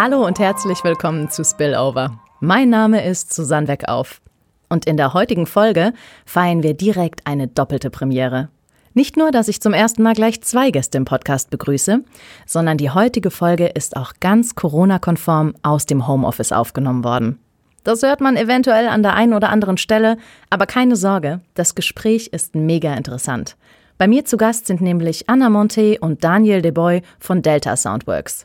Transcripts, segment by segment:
Hallo und herzlich willkommen zu Spillover. Mein Name ist Susanne Weckauf. Und in der heutigen Folge feiern wir direkt eine doppelte Premiere. Nicht nur, dass ich zum ersten Mal gleich zwei Gäste im Podcast begrüße, sondern die heutige Folge ist auch ganz Corona-konform aus dem Homeoffice aufgenommen worden. Das hört man eventuell an der einen oder anderen Stelle, aber keine Sorge, das Gespräch ist mega interessant. Bei mir zu Gast sind nämlich Anna Monte und Daniel Deboy von Delta Soundworks.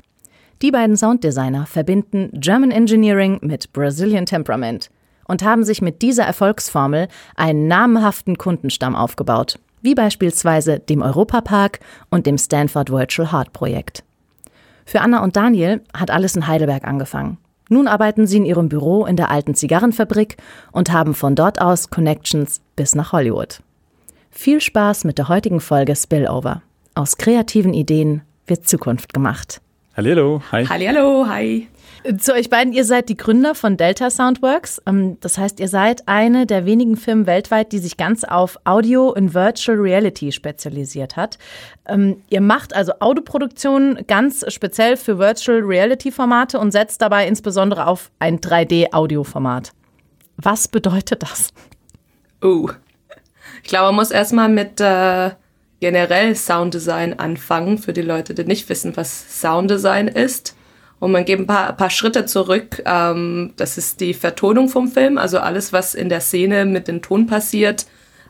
Die beiden Sounddesigner verbinden German Engineering mit Brazilian Temperament und haben sich mit dieser Erfolgsformel einen namhaften Kundenstamm aufgebaut, wie beispielsweise dem Europapark und dem Stanford Virtual Heart Projekt. Für Anna und Daniel hat alles in Heidelberg angefangen. Nun arbeiten sie in ihrem Büro in der alten Zigarrenfabrik und haben von dort aus Connections bis nach Hollywood. Viel Spaß mit der heutigen Folge Spillover. Aus kreativen Ideen wird Zukunft gemacht. Hallo, hi. Hallo, hi. Zu euch beiden, ihr seid die Gründer von Delta Soundworks. Ähm, das heißt, ihr seid eine der wenigen Firmen weltweit, die sich ganz auf Audio und Virtual Reality spezialisiert hat. Ähm, ihr macht also Audioproduktionen ganz speziell für Virtual Reality Formate und setzt dabei insbesondere auf ein 3D-Audioformat. Was bedeutet das? Oh, ich glaube, man muss erstmal mit äh, generell Sounddesign anfangen, für die Leute, die nicht wissen, was Sounddesign ist. Und man geht ein paar, ein paar Schritte zurück. Ähm, das ist die Vertonung vom Film, also alles, was in der Szene mit dem Ton passiert,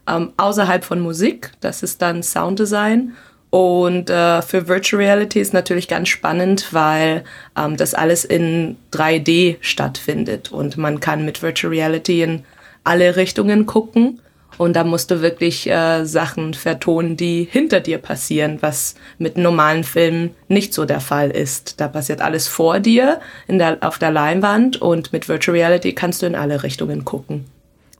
ähm, außerhalb von Musik. Das ist dann Sounddesign. Und äh, für Virtual Reality ist natürlich ganz spannend, weil ähm, das alles in 3D stattfindet und man kann mit Virtual Reality in alle Richtungen gucken. Und da musst du wirklich äh, Sachen vertonen, die hinter dir passieren, was mit normalen Filmen nicht so der Fall ist. Da passiert alles vor dir in der, auf der Leinwand und mit Virtual Reality kannst du in alle Richtungen gucken.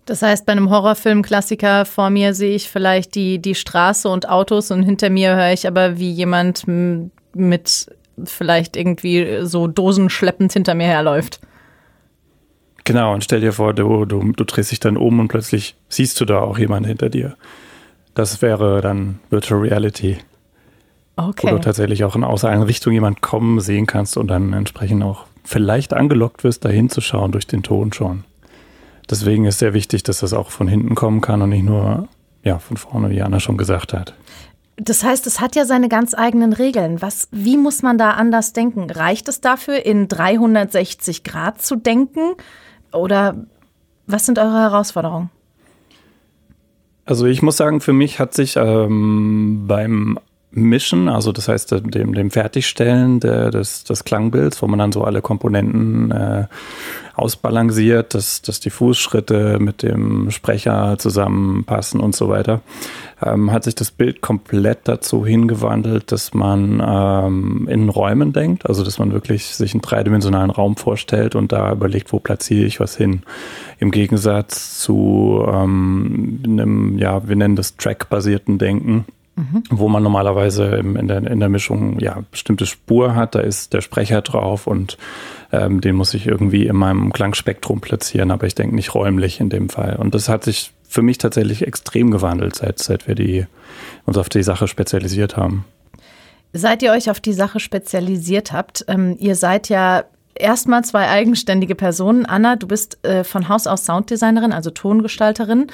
Das heißt, bei einem Horrorfilm-Klassiker vor mir sehe ich vielleicht die, die Straße und Autos und hinter mir höre ich aber, wie jemand mit vielleicht irgendwie so Dosen schleppend hinter mir herläuft. Genau, und stell dir vor, du, du, du drehst dich dann um und plötzlich siehst du da auch jemanden hinter dir. Das wäre dann Virtual Reality. Okay. Wo du tatsächlich auch in außer einer Richtung jemand kommen sehen kannst und dann entsprechend auch vielleicht angelockt wirst, dahin zu schauen durch den Ton schon. Deswegen ist sehr wichtig, dass das auch von hinten kommen kann und nicht nur ja, von vorne, wie Anna schon gesagt hat. Das heißt, es hat ja seine ganz eigenen Regeln. Was, wie muss man da anders denken? Reicht es dafür, in 360 Grad zu denken? Oder was sind eure Herausforderungen? Also ich muss sagen, für mich hat sich ähm, beim Mischen, also das heißt dem, dem Fertigstellen der, des, des Klangbilds, wo man dann so alle Komponenten äh, ausbalanciert, dass, dass die Fußschritte mit dem Sprecher zusammenpassen und so weiter, ähm, hat sich das Bild komplett dazu hingewandelt, dass man ähm, in Räumen denkt, also dass man wirklich sich einen dreidimensionalen Raum vorstellt und da überlegt, wo platziere ich was hin. Im Gegensatz zu ähm, einem, ja, wir nennen das Track-basierten Denken Mhm. Wo man normalerweise in, der, in der Mischung ja bestimmte Spur hat, da ist der Sprecher drauf und ähm, den muss ich irgendwie in meinem Klangspektrum platzieren, aber ich denke nicht räumlich in dem Fall. Und das hat sich für mich tatsächlich extrem gewandelt, seit, seit wir die, uns auf die Sache spezialisiert haben. Seit ihr euch auf die Sache spezialisiert habt, ähm, ihr seid ja erstmal zwei eigenständige Personen. Anna, du bist äh, von Haus aus Sounddesignerin, also Tongestalterin.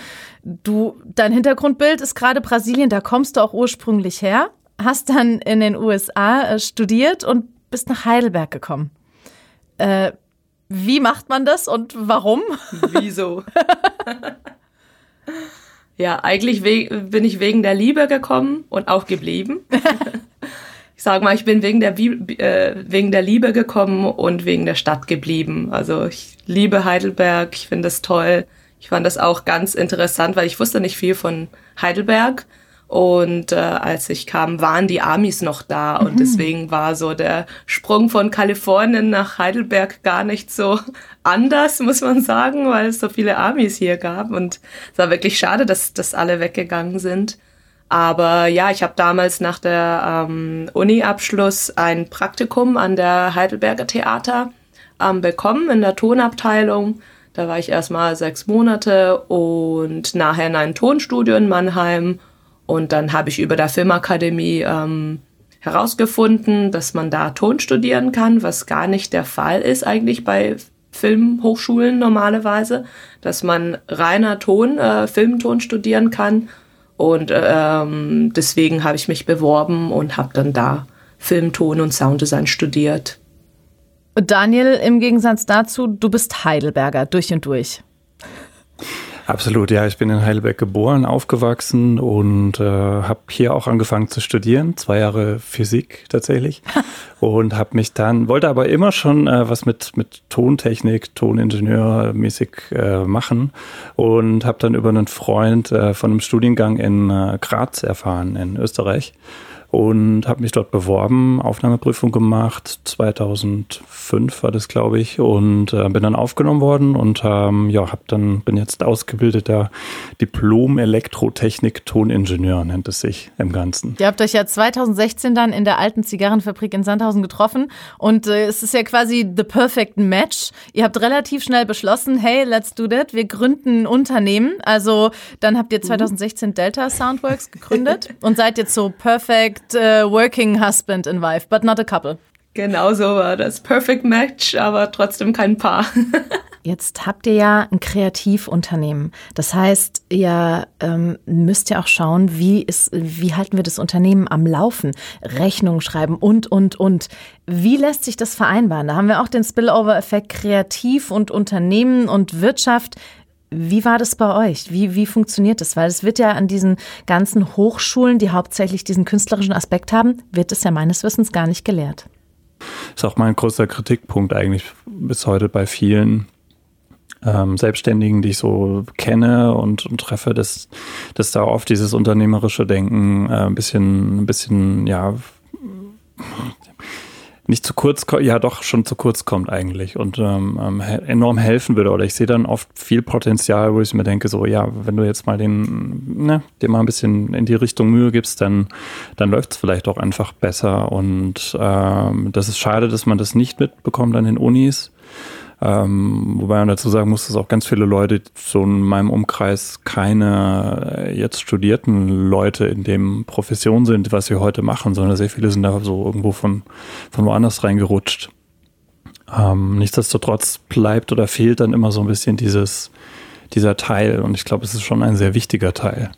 Du, dein Hintergrundbild ist gerade Brasilien, da kommst du auch ursprünglich her, hast dann in den USA äh, studiert und bist nach Heidelberg gekommen. Äh, wie macht man das und warum? Wieso? ja, eigentlich bin ich wegen der Liebe gekommen und auch geblieben ich sage mal, ich bin wegen der, äh, wegen der Liebe gekommen und wegen der Stadt geblieben. Also ich liebe Heidelberg, ich finde es toll. Ich fand das auch ganz interessant, weil ich wusste nicht viel von Heidelberg. Und äh, als ich kam, waren die Amis noch da. Mhm. Und deswegen war so der Sprung von Kalifornien nach Heidelberg gar nicht so anders, muss man sagen, weil es so viele Amis hier gab. Und es war wirklich schade, dass, dass alle weggegangen sind. Aber ja, ich habe damals nach der ähm, Uni-Abschluss ein Praktikum an der Heidelberger Theater ähm, bekommen in der Tonabteilung. Da war ich erstmal sechs Monate und nachher in einem Tonstudio in Mannheim. Und dann habe ich über der Filmakademie ähm, herausgefunden, dass man da Ton studieren kann, was gar nicht der Fall ist eigentlich bei Filmhochschulen normalerweise, dass man reiner Ton, äh, Filmton studieren kann. Und ähm, deswegen habe ich mich beworben und habe dann da Filmton und Sounddesign studiert. Daniel, im Gegensatz dazu, du bist Heidelberger durch und durch. Absolut, ja. Ich bin in Heidelberg geboren, aufgewachsen und äh, habe hier auch angefangen zu studieren. Zwei Jahre Physik tatsächlich. und habe mich dann, wollte aber immer schon äh, was mit, mit Tontechnik, Toningenieur mäßig äh, machen. Und habe dann über einen Freund äh, von einem Studiengang in äh, Graz erfahren, in Österreich und habe mich dort beworben, Aufnahmeprüfung gemacht, 2005 war das, glaube ich, und äh, bin dann aufgenommen worden und ähm, ja, hab dann bin jetzt ausgebildeter Diplom-Elektrotechnik-Toningenieur nennt es sich im Ganzen. Ihr habt euch ja 2016 dann in der alten Zigarrenfabrik in Sandhausen getroffen und äh, es ist ja quasi the perfect match. Ihr habt relativ schnell beschlossen, hey, let's do that, wir gründen ein Unternehmen. Also dann habt ihr 2016 Delta Soundworks gegründet und seid jetzt so perfect perfect uh, working husband and wife, but not a couple. Genau so war das. Perfect Match, aber trotzdem kein Paar. Jetzt habt ihr ja ein Kreativunternehmen. Das heißt, ihr ähm, müsst ja auch schauen, wie, ist, wie halten wir das Unternehmen am Laufen, Rechnungen schreiben und, und, und. Wie lässt sich das vereinbaren? Da haben wir auch den Spillover-Effekt Kreativ und Unternehmen und Wirtschaft. Wie war das bei euch? Wie, wie funktioniert das? Weil es wird ja an diesen ganzen Hochschulen, die hauptsächlich diesen künstlerischen Aspekt haben, wird es ja meines Wissens gar nicht gelehrt. Ist auch mein größter Kritikpunkt eigentlich bis heute bei vielen ähm, Selbstständigen, die ich so kenne und, und treffe, dass, dass da oft dieses unternehmerische Denken äh, ein bisschen, ein bisschen, ja, nicht zu kurz, ja doch schon zu kurz kommt eigentlich und ähm, ähm enorm helfen würde. Oder ich sehe dann oft viel Potenzial, wo ich mir denke, so ja, wenn du jetzt mal den, ne, dir mal ein bisschen in die Richtung Mühe gibst, dann, dann läuft es vielleicht auch einfach besser. Und ähm, das ist schade, dass man das nicht mitbekommt an den Unis. Ähm, wobei man dazu sagen muss, dass auch ganz viele Leute so in meinem Umkreis keine äh, jetzt studierten Leute in dem Profession sind, was wir heute machen, sondern sehr viele sind da so irgendwo von, von woanders reingerutscht. Ähm, nichtsdestotrotz bleibt oder fehlt dann immer so ein bisschen dieses, dieser Teil und ich glaube, es ist schon ein sehr wichtiger Teil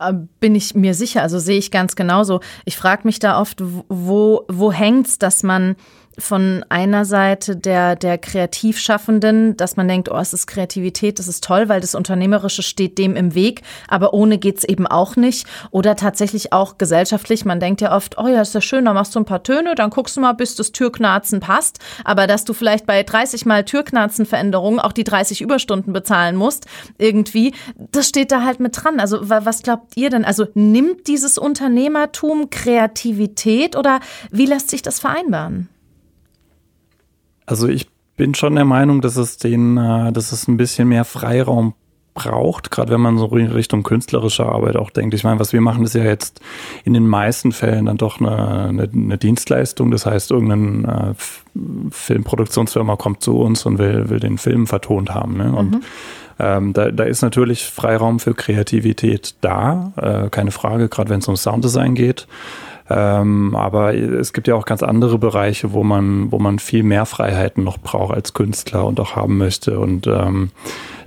äh, bin ich mir sicher, also sehe ich ganz genauso. Ich frage mich da oft, wo, wo hängt's, dass man von einer Seite der, der Kreativschaffenden, dass man denkt, oh, es ist Kreativität, das ist toll, weil das Unternehmerische steht dem im Weg, aber ohne geht's eben auch nicht. Oder tatsächlich auch gesellschaftlich, man denkt ja oft, oh ja, ist ja schön, da machst du ein paar Töne, dann guckst du mal, bis das Türknarzen passt. Aber dass du vielleicht bei 30 Mal Türknarzenveränderungen auch die 30 Überstunden bezahlen musst, irgendwie, das steht da halt mit dran. Also was glaubt ihr denn? Also nimmt dieses Unternehmertum Kreativität oder wie lässt sich das vereinbaren? Also ich bin schon der Meinung, dass es den, äh, dass es ein bisschen mehr Freiraum braucht, gerade wenn man so in Richtung künstlerische Arbeit auch denkt. Ich meine, was wir machen, ist ja jetzt in den meisten Fällen dann doch eine, eine, eine Dienstleistung. Das heißt, irgendeine äh, Filmproduktionsfirma kommt zu uns und will, will den Film vertont haben. Ne? Und mhm. ähm, da, da ist natürlich Freiraum für Kreativität da, äh, keine Frage, gerade wenn es um Sounddesign geht. Ähm, aber es gibt ja auch ganz andere Bereiche, wo man, wo man viel mehr Freiheiten noch braucht als Künstler und auch haben möchte. Und ähm,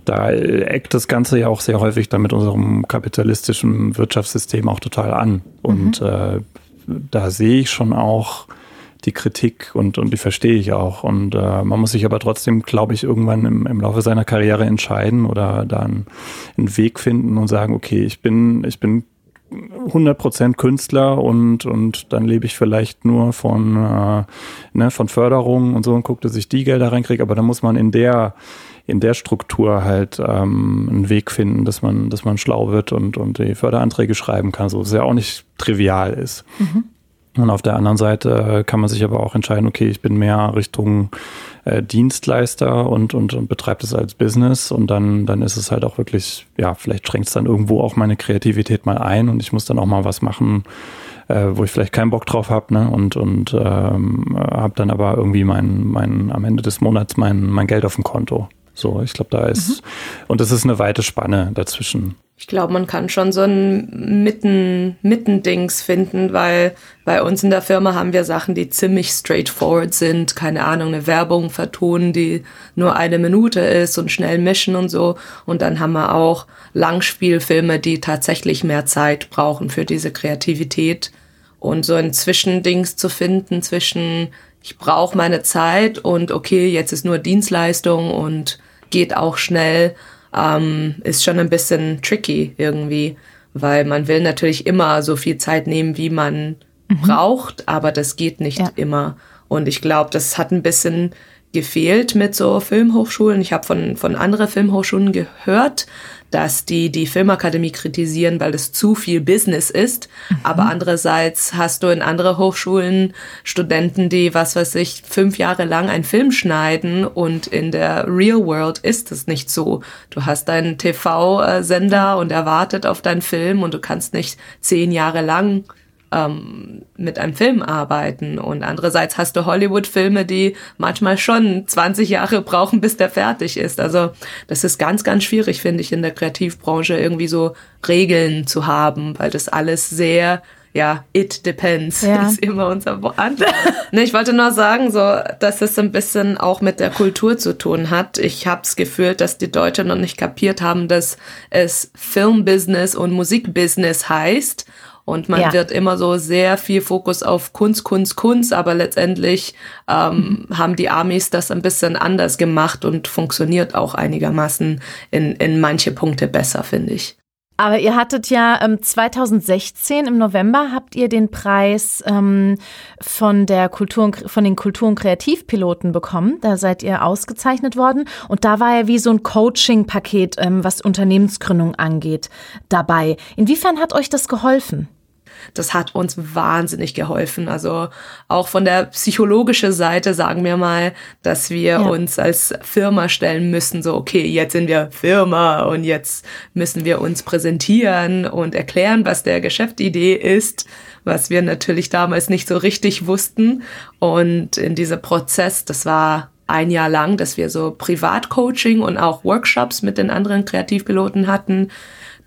da eckt das Ganze ja auch sehr häufig dann mit unserem kapitalistischen Wirtschaftssystem auch total an. Und mhm. äh, da sehe ich schon auch die Kritik und, und die verstehe ich auch. Und äh, man muss sich aber trotzdem, glaube ich, irgendwann im, im Laufe seiner Karriere entscheiden oder dann einen Weg finden und sagen, okay, ich bin, ich bin 100% Künstler und, und dann lebe ich vielleicht nur von, äh, ne, von Förderungen und so und gucke, dass ich die Gelder reinkriege, aber dann muss man in der in der Struktur halt ähm, einen Weg finden, dass man, dass man schlau wird und, und die Förderanträge schreiben kann, so es ja auch nicht trivial ist. Mhm. Und auf der anderen Seite kann man sich aber auch entscheiden, okay, ich bin mehr Richtung äh, Dienstleister und, und, und betreibt es als Business und dann, dann ist es halt auch wirklich, ja, vielleicht schränkt es dann irgendwo auch meine Kreativität mal ein und ich muss dann auch mal was machen, äh, wo ich vielleicht keinen Bock drauf habe, ne? Und, und ähm, habe dann aber irgendwie mein, mein, am Ende des Monats mein, mein Geld auf dem Konto. So, ich glaube, da ist, Und es ist eine weite Spanne dazwischen. Ich glaube, man kann schon so ein Mitten, Mittendings finden, weil bei uns in der Firma haben wir Sachen, die ziemlich straightforward sind. Keine Ahnung, eine Werbung vertonen, die nur eine Minute ist und schnell mischen und so. Und dann haben wir auch Langspielfilme, die tatsächlich mehr Zeit brauchen für diese Kreativität. Und so ein Zwischendings zu finden zwischen, ich brauche meine Zeit und okay, jetzt ist nur Dienstleistung und geht auch schnell ähm, ist schon ein bisschen tricky irgendwie, weil man will natürlich immer so viel Zeit nehmen, wie man mhm. braucht, aber das geht nicht ja. immer. Und ich glaube, das hat ein bisschen gefehlt mit so Filmhochschulen. Ich habe von, von anderen Filmhochschulen gehört, dass die die Filmakademie kritisieren, weil es zu viel Business ist. Mhm. Aber andererseits hast du in anderen Hochschulen Studenten, die, was weiß ich, fünf Jahre lang einen Film schneiden und in der Real World ist es nicht so. Du hast deinen TV-Sender und erwartet auf deinen Film und du kannst nicht zehn Jahre lang ähm, mit einem Film arbeiten. Und andererseits hast du Hollywood-Filme, die manchmal schon 20 Jahre brauchen, bis der fertig ist. Also das ist ganz, ganz schwierig, finde ich, in der Kreativbranche irgendwie so Regeln zu haben, weil das alles sehr ja, it depends ja. ist immer unser Wort. ne, ich wollte nur sagen, so, dass es ein bisschen auch mit der Kultur zu tun hat. Ich habe das Gefühl, dass die Deutschen noch nicht kapiert haben, dass es Filmbusiness und Musikbusiness heißt und man ja. wird immer so sehr viel Fokus auf Kunst, Kunst, Kunst, aber letztendlich ähm, mhm. haben die Amis das ein bisschen anders gemacht und funktioniert auch einigermaßen in, in manche Punkte besser, finde ich. Aber ihr hattet ja ähm, 2016 im November habt ihr den Preis ähm, von der Kultur von den Kultur- und Kreativpiloten bekommen. Da seid ihr ausgezeichnet worden und da war ja wie so ein Coaching-Paket, ähm, was Unternehmensgründung angeht, dabei. Inwiefern hat euch das geholfen? Das hat uns wahnsinnig geholfen. Also auch von der psychologischen Seite sagen wir mal, dass wir ja. uns als Firma stellen müssen, so, okay, jetzt sind wir Firma und jetzt müssen wir uns präsentieren und erklären, was der Geschäftsidee ist, was wir natürlich damals nicht so richtig wussten. Und in diesem Prozess, das war ein Jahr lang, dass wir so Privatcoaching und auch Workshops mit den anderen Kreativpiloten hatten,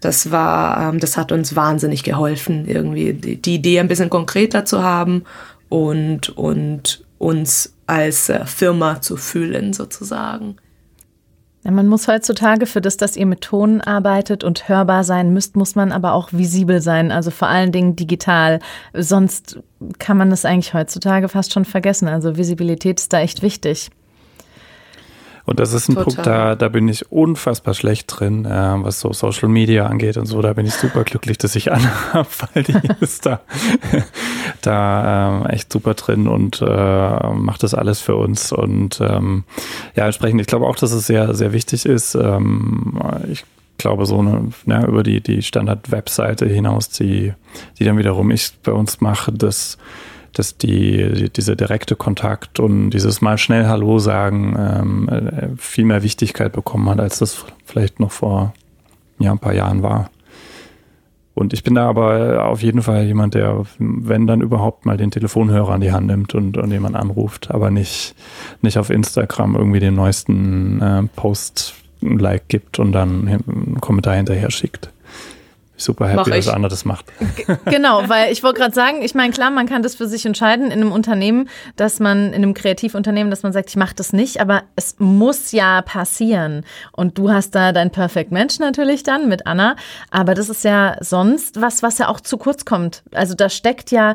das war, ähm, das hat uns wahnsinnig geholfen, irgendwie die, die Idee ein bisschen konkreter zu haben und, und uns als äh, Firma zu fühlen, sozusagen. Ja, man muss heutzutage für das, dass ihr mit Ton arbeitet und hörbar sein müsst, muss man aber auch visibel sein, also vor allen Dingen digital. Sonst kann man das eigentlich heutzutage fast schon vergessen. Also Visibilität ist da echt wichtig. Und das ist ein Total. Punkt, da, da bin ich unfassbar schlecht drin, äh, was so Social Media angeht und so. Da bin ich super glücklich, dass ich Anna habe, weil die ist da, da äh, echt super drin und äh, macht das alles für uns. Und ähm, ja, entsprechend, ich glaube auch, dass es sehr, sehr wichtig ist. Ähm, ich glaube, so eine, ja, über die, die Standard-Webseite hinaus, die, die dann wiederum ich bei uns mache, das dass die, diese direkte Kontakt und dieses mal schnell Hallo sagen ähm, äh, viel mehr Wichtigkeit bekommen hat, als das vielleicht noch vor ja, ein paar Jahren war. Und ich bin da aber auf jeden Fall jemand, der, wenn dann überhaupt mal den Telefonhörer an die Hand nimmt und, und jemand anruft, aber nicht, nicht auf Instagram irgendwie den neuesten äh, Post ein Like gibt und dann einen Kommentar hinterher schickt super happy, dass Anna das macht. Genau, weil ich wollte gerade sagen, ich meine, klar, man kann das für sich entscheiden in einem Unternehmen, dass man, in einem Kreativunternehmen, dass man sagt, ich mache das nicht, aber es muss ja passieren. Und du hast da dein Perfect Match natürlich dann mit Anna, aber das ist ja sonst was, was ja auch zu kurz kommt. Also da steckt ja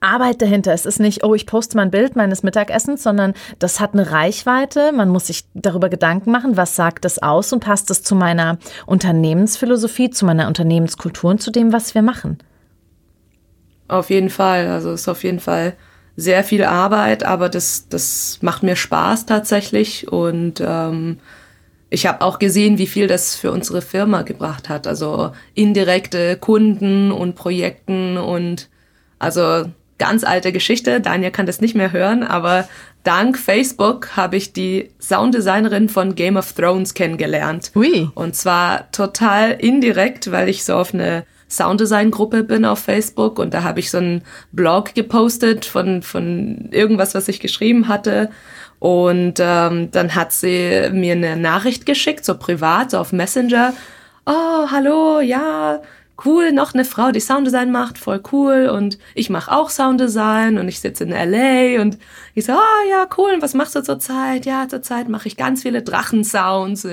Arbeit dahinter. Es ist nicht, oh, ich poste mal ein Bild meines Mittagessens, sondern das hat eine Reichweite. Man muss sich darüber Gedanken machen, was sagt das aus und passt es zu meiner Unternehmensphilosophie, zu meiner Unternehmenskultur und zu dem, was wir machen. Auf jeden Fall. Also es ist auf jeden Fall sehr viel Arbeit, aber das, das macht mir Spaß tatsächlich. Und ähm, ich habe auch gesehen, wie viel das für unsere Firma gebracht hat. Also indirekte Kunden und Projekten und also ganz alte Geschichte. Daniel kann das nicht mehr hören, aber dank Facebook habe ich die Sounddesignerin von Game of Thrones kennengelernt. Ui. Und zwar total indirekt, weil ich so auf eine Sounddesign-Gruppe bin auf Facebook und da habe ich so einen Blog gepostet von, von irgendwas, was ich geschrieben hatte. Und ähm, dann hat sie mir eine Nachricht geschickt, so privat, so auf Messenger. Oh, hallo, ja, cool, noch eine Frau, die Sounddesign macht, voll cool. Und ich mache auch Sounddesign und ich sitze in LA und ich so, oh ja, cool, und was machst du zurzeit? Ja, zurzeit mache ich ganz viele Drachensounds.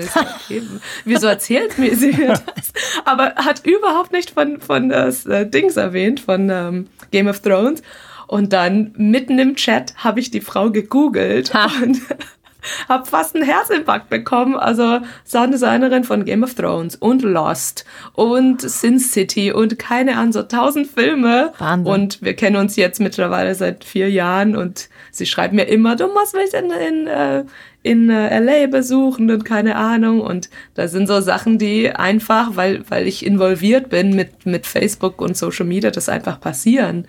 Okay, wieso erzählt mir sie das? Aber hat überhaupt nicht von, von das äh, Dings erwähnt, von ähm, Game of Thrones. Und dann mitten im Chat habe ich die Frau gegoogelt ha. und habe fast einen Herzinfarkt bekommen. Also Sounddesignerin von Game of Thrones und Lost und Sin City und keine Ahnung, so tausend Filme. Wahnsinn. Und wir kennen uns jetzt mittlerweile seit vier Jahren und sie schreibt mir immer, du musst mich in, in, äh, in äh, LA besuchen und keine Ahnung. Und da sind so Sachen, die einfach, weil, weil ich involviert bin mit, mit Facebook und Social Media, das einfach passieren.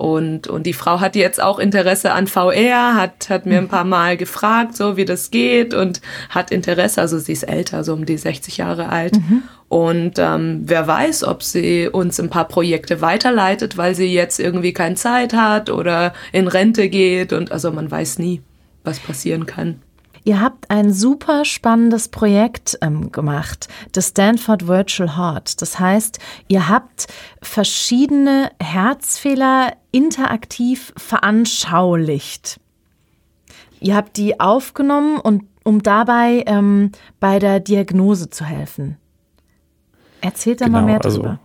Und, und die Frau hat jetzt auch Interesse an VR, hat, hat mir ein paar Mal gefragt, so wie das geht und hat Interesse, also sie ist älter, so um die 60 Jahre alt. Mhm. Und ähm, wer weiß, ob sie uns ein paar Projekte weiterleitet, weil sie jetzt irgendwie keine Zeit hat oder in Rente geht. Und also man weiß nie, was passieren kann. Ihr habt ein super spannendes Projekt ähm, gemacht, das Stanford Virtual Heart. Das heißt, ihr habt verschiedene Herzfehler interaktiv veranschaulicht. Ihr habt die aufgenommen und um dabei ähm, bei der Diagnose zu helfen. Erzählt da genau, mal mehr also, drüber.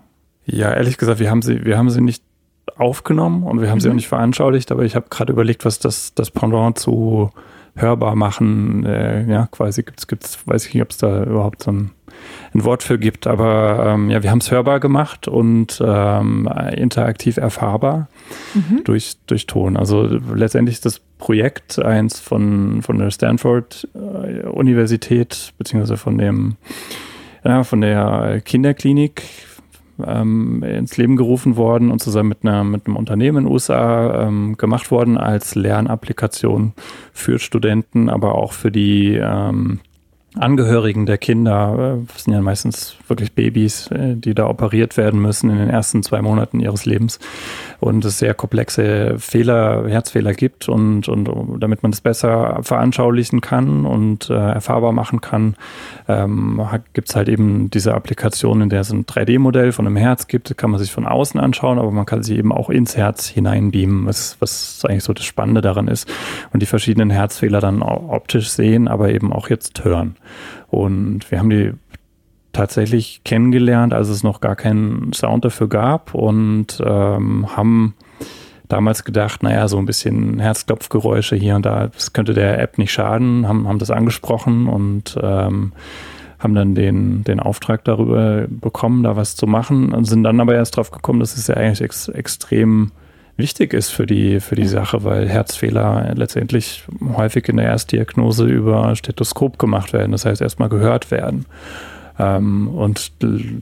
Ja, ehrlich gesagt, wir haben sie, wir haben sie nicht aufgenommen und wir haben mhm. sie auch nicht veranschaulicht, aber ich habe gerade überlegt, was das, das Pendant zu hörbar machen. Äh, ja, quasi gibt's, gibt's, weiß ich nicht, ob es da überhaupt so ein, ein, Wort für gibt, aber ähm, ja, wir haben es hörbar gemacht und ähm, interaktiv erfahrbar mhm. durch, durch Ton. Also letztendlich ist das Projekt eins von, von der Stanford äh, Universität, beziehungsweise von dem ja, von der Kinderklinik ähm, ins Leben gerufen worden und zusammen mit, einer, mit einem Unternehmen in den USA ähm, gemacht worden als Lernapplikation für Studenten, aber auch für die ähm, Angehörigen der Kinder, äh, das sind ja meistens wirklich Babys, äh, die da operiert werden müssen in den ersten zwei Monaten ihres Lebens. Und es sehr komplexe Fehler, Herzfehler gibt und, und damit man das besser veranschaulichen kann und äh, erfahrbar machen kann, ähm, gibt es halt eben diese Applikation, in der es ein 3D-Modell von einem Herz gibt, kann man sich von außen anschauen, aber man kann sich eben auch ins Herz hineinbeamen, was, was eigentlich so das Spannende daran ist. Und die verschiedenen Herzfehler dann optisch sehen, aber eben auch jetzt hören. Und wir haben die tatsächlich kennengelernt, als es noch gar keinen Sound dafür gab und ähm, haben damals gedacht, naja, so ein bisschen Herzklopfgeräusche hier und da, das könnte der App nicht schaden, haben, haben das angesprochen und ähm, haben dann den, den Auftrag darüber bekommen, da was zu machen und sind dann aber erst drauf gekommen, dass es ja eigentlich ex extrem wichtig ist für die, für die Sache, weil Herzfehler letztendlich häufig in der Erstdiagnose über Stethoskop gemacht werden, das heißt erstmal gehört werden. Ähm, und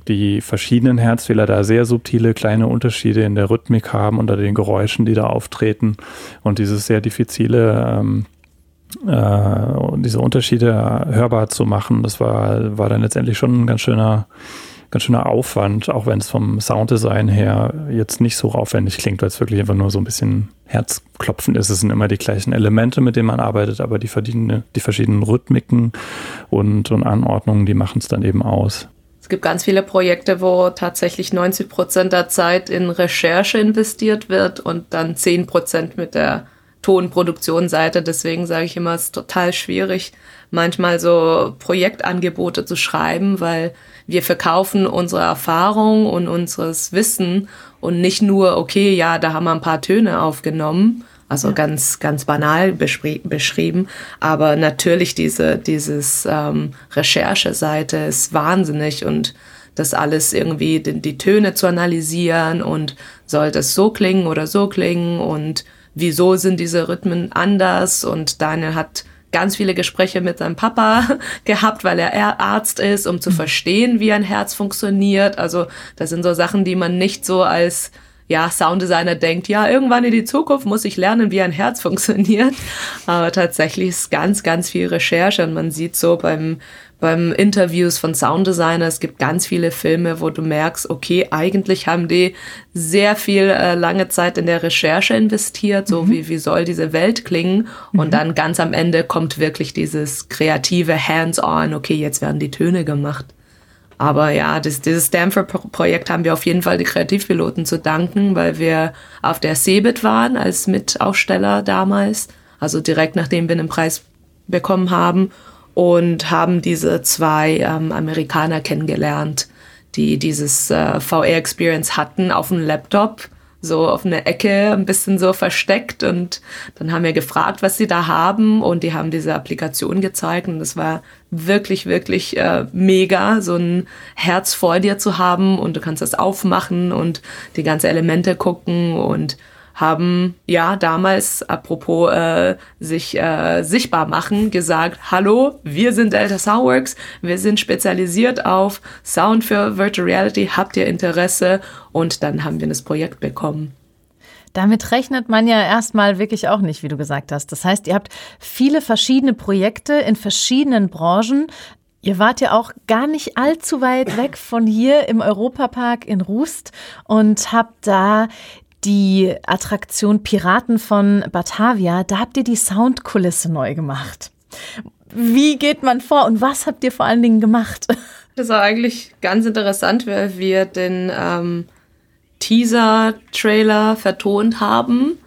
die verschiedenen Herzfehler da sehr subtile kleine Unterschiede in der Rhythmik haben unter den Geräuschen, die da auftreten und dieses sehr diffizile ähm, äh, diese Unterschiede hörbar zu machen, das war, war dann letztendlich schon ein ganz schöner ganz schöner Aufwand, auch wenn es vom Sounddesign her jetzt nicht so aufwendig klingt, weil es wirklich einfach nur so ein bisschen Herzklopfen ist. Es sind immer die gleichen Elemente, mit denen man arbeitet, aber die, die verschiedenen Rhythmiken und, und Anordnungen, die machen es dann eben aus. Es gibt ganz viele Projekte, wo tatsächlich 90 Prozent der Zeit in Recherche investiert wird und dann 10 Prozent mit der Tonproduktionsseite. Deswegen sage ich immer, es ist total schwierig, manchmal so Projektangebote zu schreiben, weil wir verkaufen unsere Erfahrung und unseres Wissen und nicht nur, okay, ja, da haben wir ein paar Töne aufgenommen, also ja. ganz, ganz banal beschrieben, aber natürlich diese, dieses ähm, Rechercheseite ist wahnsinnig und das alles irgendwie die, die Töne zu analysieren und soll das so klingen oder so klingen und wieso sind diese Rhythmen anders und Daniel hat ganz viele Gespräche mit seinem Papa gehabt, weil er Arzt ist, um zu mhm. verstehen, wie ein Herz funktioniert. Also das sind so Sachen, die man nicht so als ja, Sounddesigner denkt, ja, irgendwann in die Zukunft muss ich lernen, wie ein Herz funktioniert. Aber tatsächlich ist ganz, ganz viel Recherche und man sieht so beim, beim Interviews von Sounddesigner, es gibt ganz viele Filme, wo du merkst, okay, eigentlich haben die sehr viel äh, lange Zeit in der Recherche investiert, so mhm. wie, wie soll diese Welt klingen. Mhm. Und dann ganz am Ende kommt wirklich dieses kreative Hands-on, okay, jetzt werden die Töne gemacht. Aber ja, das, dieses Stanford-Projekt haben wir auf jeden Fall die Kreativpiloten zu danken, weil wir auf der CeBIT waren als Mitaussteller damals, also direkt nachdem wir den Preis bekommen haben und haben diese zwei ähm, Amerikaner kennengelernt, die dieses äh, VR-Experience hatten auf dem Laptop, so auf einer Ecke, ein bisschen so versteckt. Und dann haben wir gefragt, was sie da haben. Und die haben diese Applikation gezeigt. Und es war wirklich, wirklich äh, mega, so ein Herz vor dir zu haben. Und du kannst das aufmachen und die ganze Elemente gucken. Und haben ja damals, apropos äh, sich äh, sichtbar machen, gesagt, hallo, wir sind Delta Soundworks, wir sind spezialisiert auf Sound für Virtual Reality, habt ihr Interesse? Und dann haben wir das Projekt bekommen. Damit rechnet man ja erstmal wirklich auch nicht, wie du gesagt hast. Das heißt, ihr habt viele verschiedene Projekte in verschiedenen Branchen. Ihr wart ja auch gar nicht allzu weit weg von hier im Europapark in Rust und habt da die Attraktion Piraten von Batavia, da habt ihr die Soundkulisse neu gemacht. Wie geht man vor und was habt ihr vor allen Dingen gemacht? Das war eigentlich ganz interessant, weil wir den ähm, Teaser-Trailer vertont haben,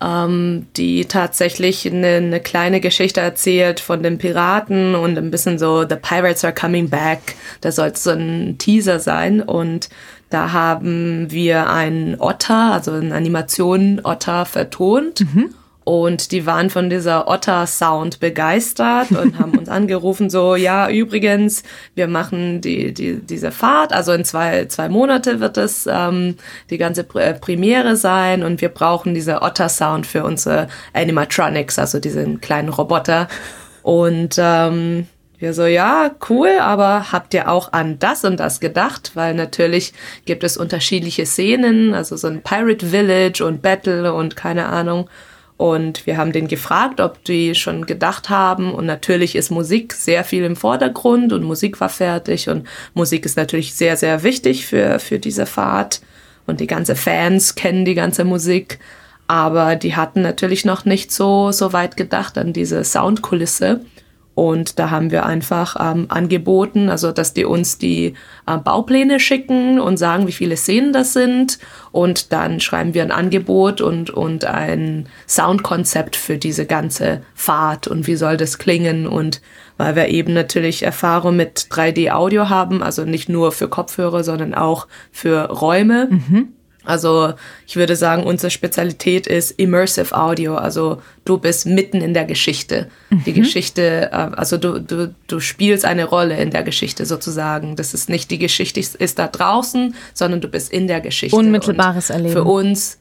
ähm, die tatsächlich eine, eine kleine Geschichte erzählt von den Piraten und ein bisschen so The Pirates are coming back. Das sollte so ein Teaser sein und da haben wir einen Otter, also eine Animation Otter vertont. Mhm. Und die waren von dieser Otter-Sound begeistert und haben uns angerufen, so, ja, übrigens, wir machen die, die, diese Fahrt, also in zwei, zwei Monate wird es ähm, die ganze äh, Premiere sein und wir brauchen diese Otter-Sound für unsere Animatronics, also diesen kleinen Roboter. Und ähm, wir so, ja, cool, aber habt ihr auch an das und das gedacht? Weil natürlich gibt es unterschiedliche Szenen, also so ein Pirate Village und Battle und keine Ahnung. Und wir haben den gefragt, ob die schon gedacht haben. Und natürlich ist Musik sehr viel im Vordergrund und Musik war fertig. Und Musik ist natürlich sehr, sehr wichtig für, für diese Fahrt. Und die ganze Fans kennen die ganze Musik. Aber die hatten natürlich noch nicht so, so weit gedacht an diese Soundkulisse. Und da haben wir einfach ähm, angeboten, also dass die uns die äh, Baupläne schicken und sagen, wie viele Szenen das sind. Und dann schreiben wir ein Angebot und, und ein Soundkonzept für diese ganze Fahrt und wie soll das klingen. Und weil wir eben natürlich Erfahrung mit 3D-Audio haben, also nicht nur für Kopfhörer, sondern auch für Räume. Mhm also ich würde sagen, unsere Spezialität ist Immersive Audio. Also du bist mitten in der Geschichte. Mhm. Die Geschichte, äh, also du, du, du spielst eine Rolle in der Geschichte sozusagen. Das ist nicht die Geschichte ist da draußen, sondern du bist in der Geschichte. Unmittelbares Erleben. Für uns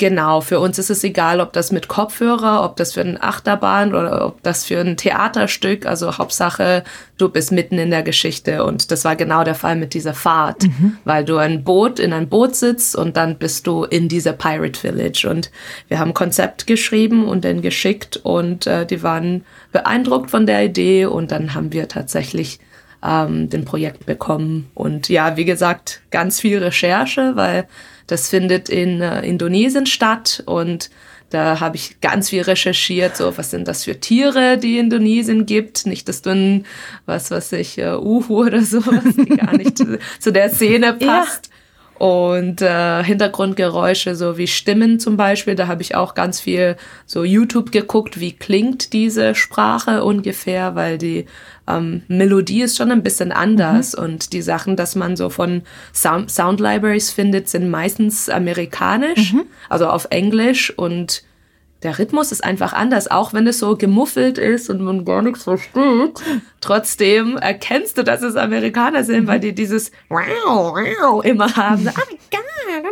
Genau, für uns ist es egal, ob das mit Kopfhörer, ob das für eine Achterbahn oder ob das für ein Theaterstück. Also Hauptsache, du bist mitten in der Geschichte. Und das war genau der Fall mit dieser Fahrt, mhm. weil du ein Boot in ein Boot sitzt und dann bist du in dieser Pirate Village. Und wir haben ein Konzept geschrieben und dann geschickt und äh, die waren beeindruckt von der Idee und dann haben wir tatsächlich ähm, den Projekt bekommen. Und ja, wie gesagt, ganz viel Recherche, weil das findet in äh, Indonesien statt und da habe ich ganz viel recherchiert, so was sind das für Tiere, die Indonesien gibt. Nicht, dass du ein, was weiß ich, uh, Uhu oder sowas, die gar nicht zu, zu der Szene passt. Und äh, Hintergrundgeräusche, so wie Stimmen zum Beispiel, da habe ich auch ganz viel so YouTube geguckt, wie klingt diese Sprache ungefähr, weil die ähm, Melodie ist schon ein bisschen anders mhm. und die Sachen, dass man so von Sound, Sound Libraries findet, sind meistens amerikanisch, mhm. also auf Englisch und der Rhythmus ist einfach anders, auch wenn es so gemuffelt ist und man gar nichts versteht. Trotzdem erkennst du, dass es Amerikaner sind, weil die dieses wow, wow immer haben. Oh my God,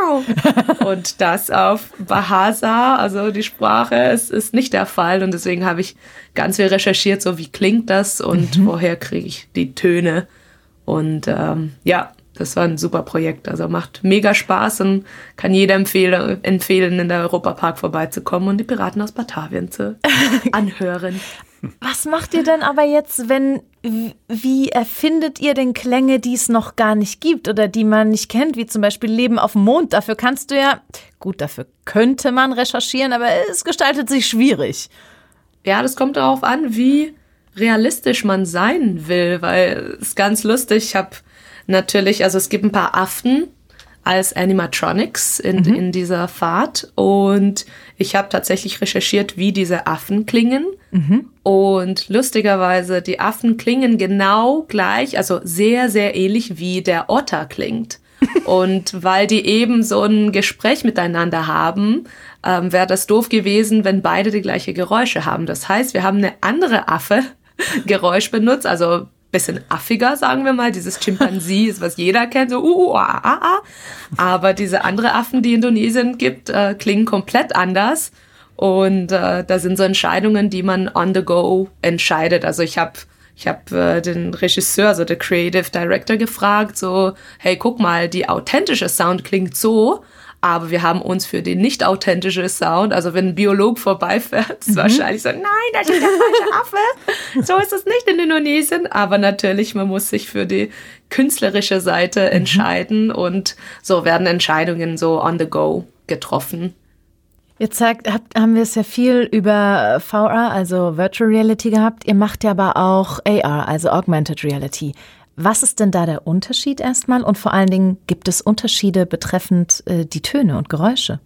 wow. Und das auf Bahasa, also die Sprache, ist, ist nicht der Fall. Und deswegen habe ich ganz viel recherchiert, so wie klingt das und mhm. woher kriege ich die Töne. Und ähm, ja, das war ein super Projekt. Also macht mega Spaß und kann jeder empfehlen, empfehlen in der Europapark vorbeizukommen und die Piraten aus Batavien zu anhören. Was macht ihr denn aber jetzt, wenn, wie erfindet ihr denn Klänge, die es noch gar nicht gibt oder die man nicht kennt, wie zum Beispiel Leben auf dem Mond? Dafür kannst du ja, gut, dafür könnte man recherchieren, aber es gestaltet sich schwierig. Ja, das kommt darauf an, wie realistisch man sein will, weil es ist ganz lustig. Ich habe natürlich, also es gibt ein paar Affen, als Animatronics in, mhm. in dieser Fahrt. Und ich habe tatsächlich recherchiert, wie diese Affen klingen. Mhm. Und lustigerweise, die Affen klingen genau gleich, also sehr, sehr ähnlich wie der Otter klingt. Und weil die eben so ein Gespräch miteinander haben, ähm, wäre das doof gewesen, wenn beide die gleiche Geräusche haben. Das heißt, wir haben eine andere Affe Geräusch benutzt, also bisschen affiger, sagen wir mal. Dieses Chimpansie ist, was jeder kennt, so uh, uh, ah, ah, ah. Aber diese andere Affen, die Indonesien gibt, äh, klingen komplett anders. Und äh, da sind so Entscheidungen, die man on the go entscheidet. Also ich habe ich hab, äh, den Regisseur, also der Creative Director gefragt, so, hey, guck mal, die authentische Sound klingt so, aber wir haben uns für den nicht authentischen Sound, also wenn ein Biolog vorbeifährt, ist mhm. wahrscheinlich so, nein, das ist der falsche Affe. So ist es nicht in Indonesien. Aber natürlich, man muss sich für die künstlerische Seite mhm. entscheiden und so werden Entscheidungen so on the go getroffen. Jetzt sagt, habt, haben wir es ja viel über VR, also Virtual Reality gehabt. Ihr macht ja aber auch AR, also Augmented Reality. Was ist denn da der Unterschied erstmal? Und vor allen Dingen, gibt es Unterschiede betreffend äh, die Töne und Geräusche?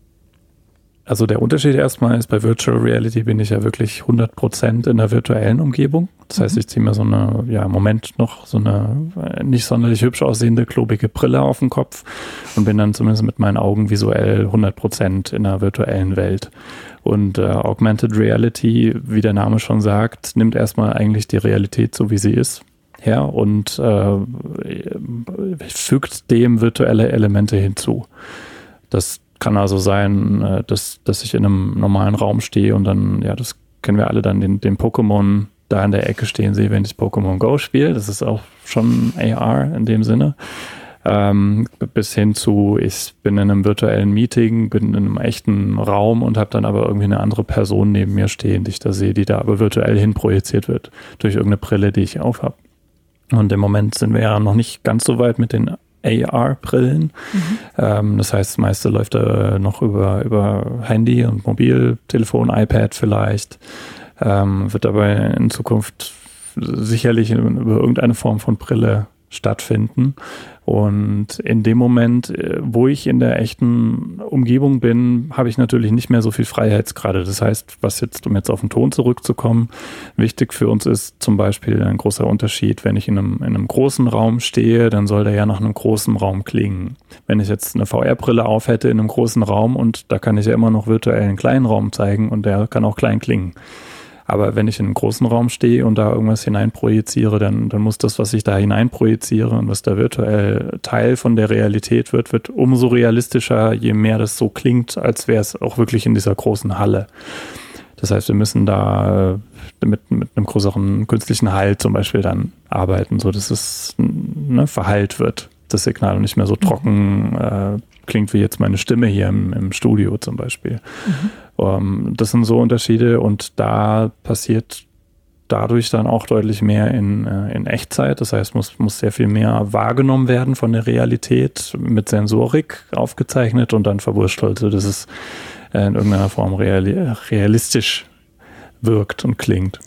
Also der Unterschied erstmal ist, bei Virtual Reality bin ich ja wirklich 100% in der virtuellen Umgebung. Das heißt, mhm. ich ziehe mir so eine, ja, im Moment noch so eine äh, nicht sonderlich hübsch aussehende, klobige Brille auf den Kopf und bin dann zumindest mit meinen Augen visuell 100% in der virtuellen Welt. Und äh, Augmented Reality, wie der Name schon sagt, nimmt erstmal eigentlich die Realität so, wie sie ist her und äh, fügt dem virtuelle Elemente hinzu. Das kann also sein, äh, dass, dass ich in einem normalen Raum stehe und dann, ja, das kennen wir alle dann, den, den Pokémon da in der Ecke stehen sehe, wenn ich Pokémon Go spiele. Das ist auch schon AR in dem Sinne. Ähm, bis hin zu, ich bin in einem virtuellen Meeting, bin in einem echten Raum und habe dann aber irgendwie eine andere Person neben mir stehen, die ich da sehe, die da aber virtuell hinprojiziert wird durch irgendeine Brille, die ich aufhab. Und im Moment sind wir ja noch nicht ganz so weit mit den AR-Brillen. Mhm. Ähm, das heißt, das meiste läuft da noch über, über Handy und Mobiltelefon, iPad vielleicht. Ähm, wird aber in Zukunft sicherlich über irgendeine Form von Brille stattfinden. Und in dem Moment, äh, wo ich in der echten Umgebung bin, habe ich natürlich nicht mehr so viel Freiheitsgrade. Das heißt, was jetzt, um jetzt auf den Ton zurückzukommen, wichtig für uns ist zum Beispiel ein großer Unterschied. Wenn ich in einem, in einem großen Raum stehe, dann soll der ja nach einem großen Raum klingen. Wenn ich jetzt eine VR-Brille auf hätte in einem großen Raum und da kann ich ja immer noch virtuell einen kleinen Raum zeigen und der kann auch klein klingen. Aber wenn ich in einem großen Raum stehe und da irgendwas hineinprojiziere, dann, dann muss das, was ich da hineinprojiziere und was da virtuell Teil von der Realität wird, wird umso realistischer, je mehr das so klingt, als wäre es auch wirklich in dieser großen Halle. Das heißt, wir müssen da äh, mit, mit einem größeren künstlichen Halt zum Beispiel dann arbeiten, so dass es ne, verheilt wird, das Signal und nicht mehr so trocken äh, klingt wie jetzt meine Stimme hier im, im Studio zum Beispiel. Mhm. Um, ähm, das sind so Unterschiede und da passiert dadurch dann auch deutlich mehr in, äh, in Echtzeit. Das heißt, muss, muss sehr viel mehr wahrgenommen werden von der Realität mit Sensorik aufgezeichnet und dann verwurschtelt, dass es äh, in irgendeiner Form reali realistisch wirkt und klingt.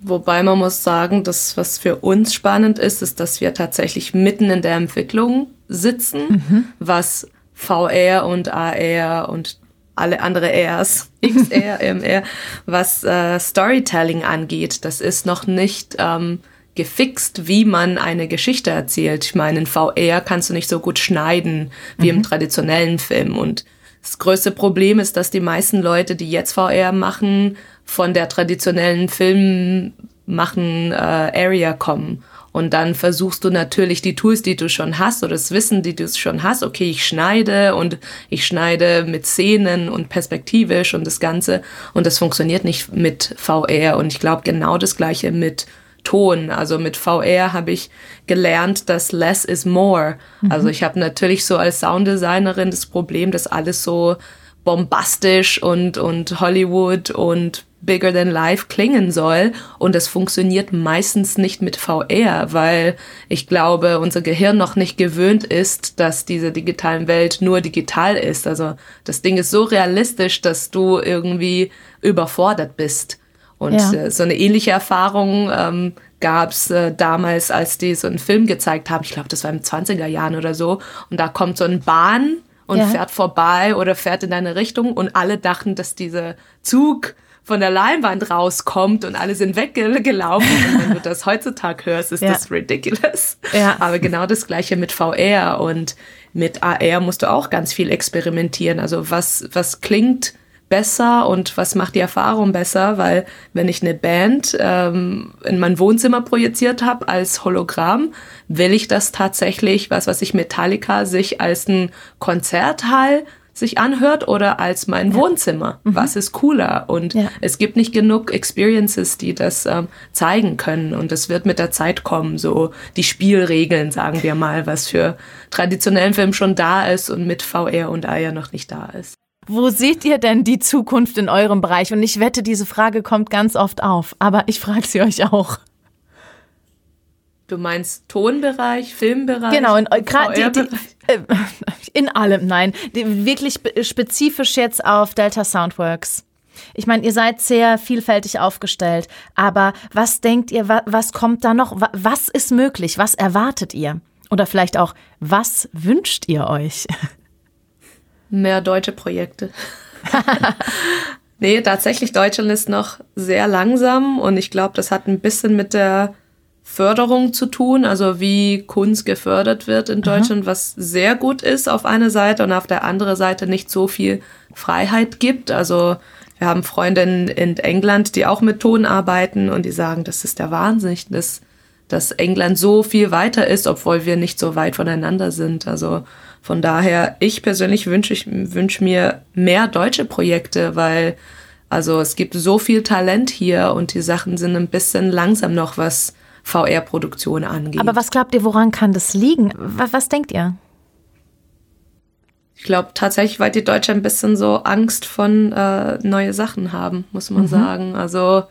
Wobei man muss sagen, dass was für uns spannend ist, ist, dass wir tatsächlich mitten in der Entwicklung sitzen, mhm. was VR und AR und alle andere Rs, XR, MR, was äh, Storytelling angeht. Das ist noch nicht ähm, gefixt, wie man eine Geschichte erzählt. Ich meine, in VR kannst du nicht so gut schneiden wie mhm. im traditionellen Film. Und das größte Problem ist, dass die meisten Leute, die jetzt VR machen, von der traditionellen Film machen äh, Area kommen. Und dann versuchst du natürlich die Tools, die du schon hast oder das Wissen, die du schon hast. Okay, ich schneide und ich schneide mit Szenen und perspektivisch und das Ganze. Und das funktioniert nicht mit VR. Und ich glaube genau das gleiche mit Ton. Also mit VR habe ich gelernt, dass less is more. Mhm. Also ich habe natürlich so als Sounddesignerin das Problem, dass alles so bombastisch und, und Hollywood und bigger than life klingen soll. Und es funktioniert meistens nicht mit VR, weil ich glaube, unser Gehirn noch nicht gewöhnt ist, dass diese digitalen Welt nur digital ist. Also das Ding ist so realistisch, dass du irgendwie überfordert bist. Und ja. äh, so eine ähnliche Erfahrung ähm, gab es äh, damals, als die so einen Film gezeigt haben. Ich glaube, das war den 20er Jahren oder so. Und da kommt so ein Bahn und ja. fährt vorbei oder fährt in deine Richtung und alle dachten, dass dieser Zug von der Leinwand rauskommt und alle sind weggelaufen. Und wenn du das heutzutage hörst, ist ja. das ridiculous. Ja. Aber genau das gleiche mit VR und mit AR musst du auch ganz viel experimentieren. Also was, was klingt besser und was macht die Erfahrung besser, weil wenn ich eine Band ähm, in mein Wohnzimmer projiziert habe als Hologramm, will ich das tatsächlich, was was ich Metallica sich als ein Konzerthall sich anhört oder als mein ja. Wohnzimmer. Mhm. Was ist cooler? Und ja. es gibt nicht genug Experiences, die das ähm, zeigen können. Und es wird mit der Zeit kommen, so die Spielregeln, sagen wir mal, was für traditionellen Film schon da ist und mit VR und AR noch nicht da ist. Wo seht ihr denn die Zukunft in eurem Bereich? Und ich wette, diese Frage kommt ganz oft auf, aber ich frage sie euch auch. Du meinst Tonbereich, Filmbereich? Genau, in, grad, die, die, äh, in allem, nein. Die, wirklich spezifisch jetzt auf Delta Soundworks. Ich meine, ihr seid sehr vielfältig aufgestellt, aber was denkt ihr, was, was kommt da noch? Was ist möglich? Was erwartet ihr? Oder vielleicht auch, was wünscht ihr euch? mehr deutsche Projekte. nee, tatsächlich, Deutschland ist noch sehr langsam und ich glaube, das hat ein bisschen mit der Förderung zu tun, also wie Kunst gefördert wird in Deutschland, Aha. was sehr gut ist auf einer Seite und auf der anderen Seite nicht so viel Freiheit gibt. Also wir haben Freundinnen in England, die auch mit Ton arbeiten und die sagen, das ist der Wahnsinn, dass, dass England so viel weiter ist, obwohl wir nicht so weit voneinander sind. Also von daher, ich persönlich wünsche ich, wünsche mir mehr deutsche Projekte, weil also es gibt so viel Talent hier und die Sachen sind ein bisschen langsam noch, was VR-Produktion angeht. Aber was glaubt ihr, woran kann das liegen? Was, was denkt ihr? Ich glaube tatsächlich, weil die Deutschen ein bisschen so Angst von äh, neue Sachen haben, muss man mhm. sagen. Also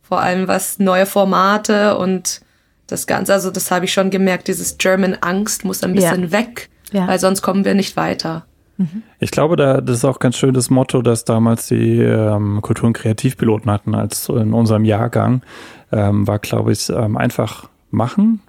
vor allem was neue Formate und das Ganze, also das habe ich schon gemerkt, dieses German Angst muss ein bisschen ja. weg ja. weil sonst kommen wir nicht weiter. Mhm. Ich glaube, da, das ist auch ganz schön das Motto, das damals die ähm, Kultur- und Kreativpiloten hatten, als in unserem Jahrgang, ähm, war, glaube ich, ähm, einfach machen.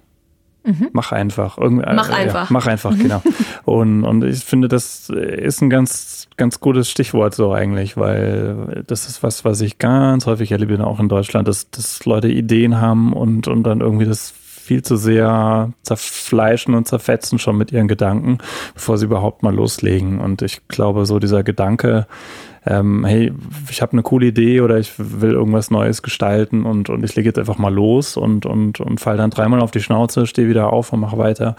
Mhm. Mach einfach. Irgend, mach äh, einfach. Ja, mach einfach, genau. und, und ich finde, das ist ein ganz, ganz gutes Stichwort so eigentlich, weil das ist was, was ich ganz häufig erlebe, auch in Deutschland, dass, dass Leute Ideen haben und, und dann irgendwie das viel zu sehr zerfleischen und zerfetzen schon mit ihren Gedanken, bevor sie überhaupt mal loslegen. Und ich glaube, so dieser Gedanke, ähm, hey, ich habe eine coole Idee oder ich will irgendwas Neues gestalten und, und ich lege jetzt einfach mal los und, und, und fall dann dreimal auf die Schnauze, stehe wieder auf und mache weiter.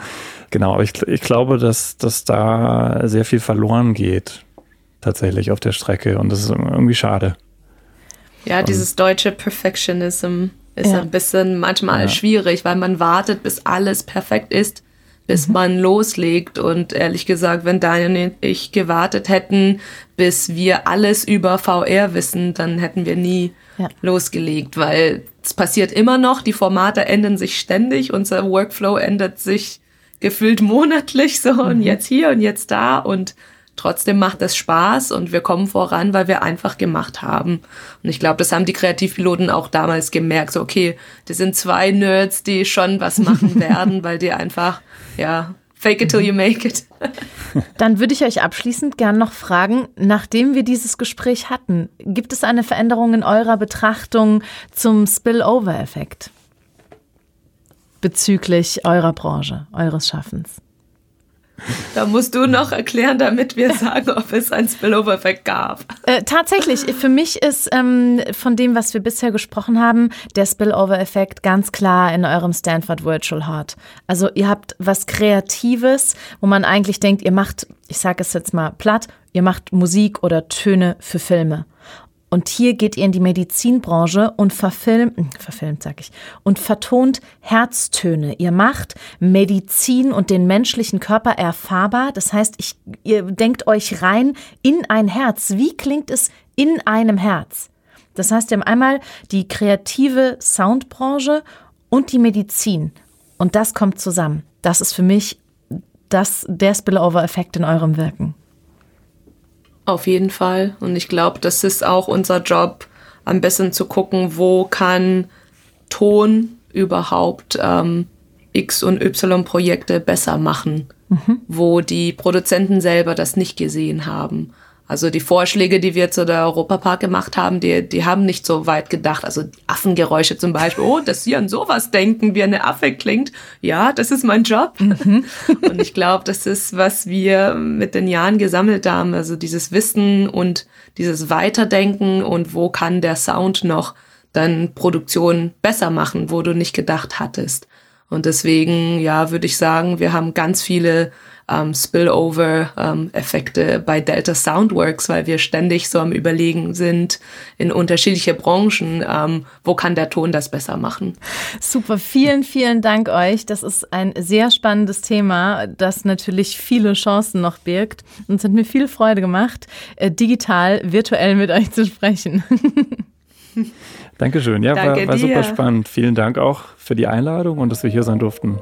Genau, aber ich, ich glaube, dass, dass da sehr viel verloren geht, tatsächlich auf der Strecke und das ist irgendwie schade. Ja, dieses deutsche Perfectionism ist ja. ein bisschen manchmal ja. schwierig, weil man wartet, bis alles perfekt ist, bis mhm. man loslegt. Und ehrlich gesagt, wenn Daniel und ich gewartet hätten, bis wir alles über VR wissen, dann hätten wir nie ja. losgelegt, weil es passiert immer noch, die Formate ändern sich ständig, unser Workflow ändert sich gefühlt monatlich so mhm. und jetzt hier und jetzt da und Trotzdem macht es Spaß und wir kommen voran, weil wir einfach gemacht haben. Und ich glaube, das haben die Kreativpiloten auch damals gemerkt. So, okay, das sind zwei Nerds, die schon was machen werden, weil die einfach, ja, fake it till you make it. Dann würde ich euch abschließend gern noch fragen, nachdem wir dieses Gespräch hatten, gibt es eine Veränderung in eurer Betrachtung zum Spillover-Effekt bezüglich eurer Branche, eures Schaffens? Da musst du noch erklären, damit wir sagen, ob es einen Spillover-Effekt gab. Äh, tatsächlich, für mich ist ähm, von dem, was wir bisher gesprochen haben, der Spillover-Effekt ganz klar in eurem Stanford Virtual Heart. Also ihr habt was Kreatives, wo man eigentlich denkt, ihr macht, ich sage es jetzt mal platt, ihr macht Musik oder Töne für Filme. Und hier geht ihr in die Medizinbranche und verfilmt, hm, verfilmt sag ich, und vertont Herztöne. Ihr macht Medizin und den menschlichen Körper erfahrbar. Das heißt, ich, ihr denkt euch rein in ein Herz. Wie klingt es in einem Herz? Das heißt, wir haben einmal die kreative Soundbranche und die Medizin. Und das kommt zusammen. Das ist für mich das, der Spillover-Effekt in eurem Wirken. Auf jeden Fall. Und ich glaube, das ist auch unser Job, am besten zu gucken, wo kann Ton überhaupt ähm, X- und Y-Projekte besser machen, mhm. wo die Produzenten selber das nicht gesehen haben. Also die Vorschläge, die wir zu der Europapark gemacht haben, die, die haben nicht so weit gedacht. Also Affengeräusche zum Beispiel. Oh, dass sie an sowas denken, wie eine Affe klingt. Ja, das ist mein Job. Mhm. Und ich glaube, das ist, was wir mit den Jahren gesammelt haben. Also dieses Wissen und dieses Weiterdenken und wo kann der Sound noch dann Produktion besser machen, wo du nicht gedacht hattest. Und deswegen, ja, würde ich sagen, wir haben ganz viele ähm, Spillover-Effekte ähm, bei Delta Soundworks, weil wir ständig so am Überlegen sind in unterschiedliche Branchen, ähm, wo kann der Ton das besser machen. Super, vielen, vielen Dank euch. Das ist ein sehr spannendes Thema, das natürlich viele Chancen noch birgt. Und es hat mir viel Freude gemacht, äh, digital, virtuell mit euch zu sprechen. Dankeschön. Ja, Danke war, war super spannend. Vielen Dank auch für die Einladung und dass wir hier sein durften.